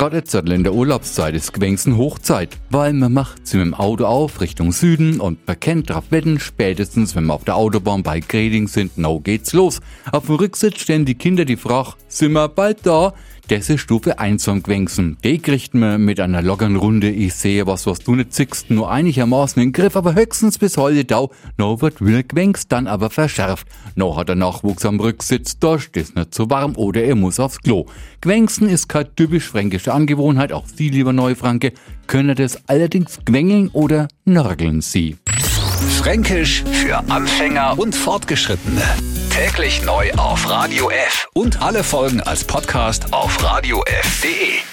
Gerade jetzt in der Urlaubszeit ist Gewängsen Hochzeit, weil man macht sie mit dem Auto auf Richtung Süden und man kennt drauf wetten, spätestens wenn wir auf der Autobahn bei Greding sind, no geht's los. Auf dem Rücksitz stellen die Kinder die Frage, sind wir bald da? Das ist Stufe 1 vom Gwängsen. Die kriegt man mit einer lockeren Runde. Ich sehe was, was du nicht zickst, nur einigermaßen in den Griff, aber höchstens bis heute dau. No wird wieder gwängst, dann aber verschärft. No hat der Nachwuchs am Rücksitz, da ist nicht zu warm oder er muss aufs Klo. Gwängsen ist keine typisch fränkische Angewohnheit, auch Sie, lieber Neufranke, können das allerdings gwängeln oder nörgeln Sie. Fränkisch für Anfänger und Fortgeschrittene. Täglich neu auf Radio F und alle Folgen als Podcast auf radiof.de.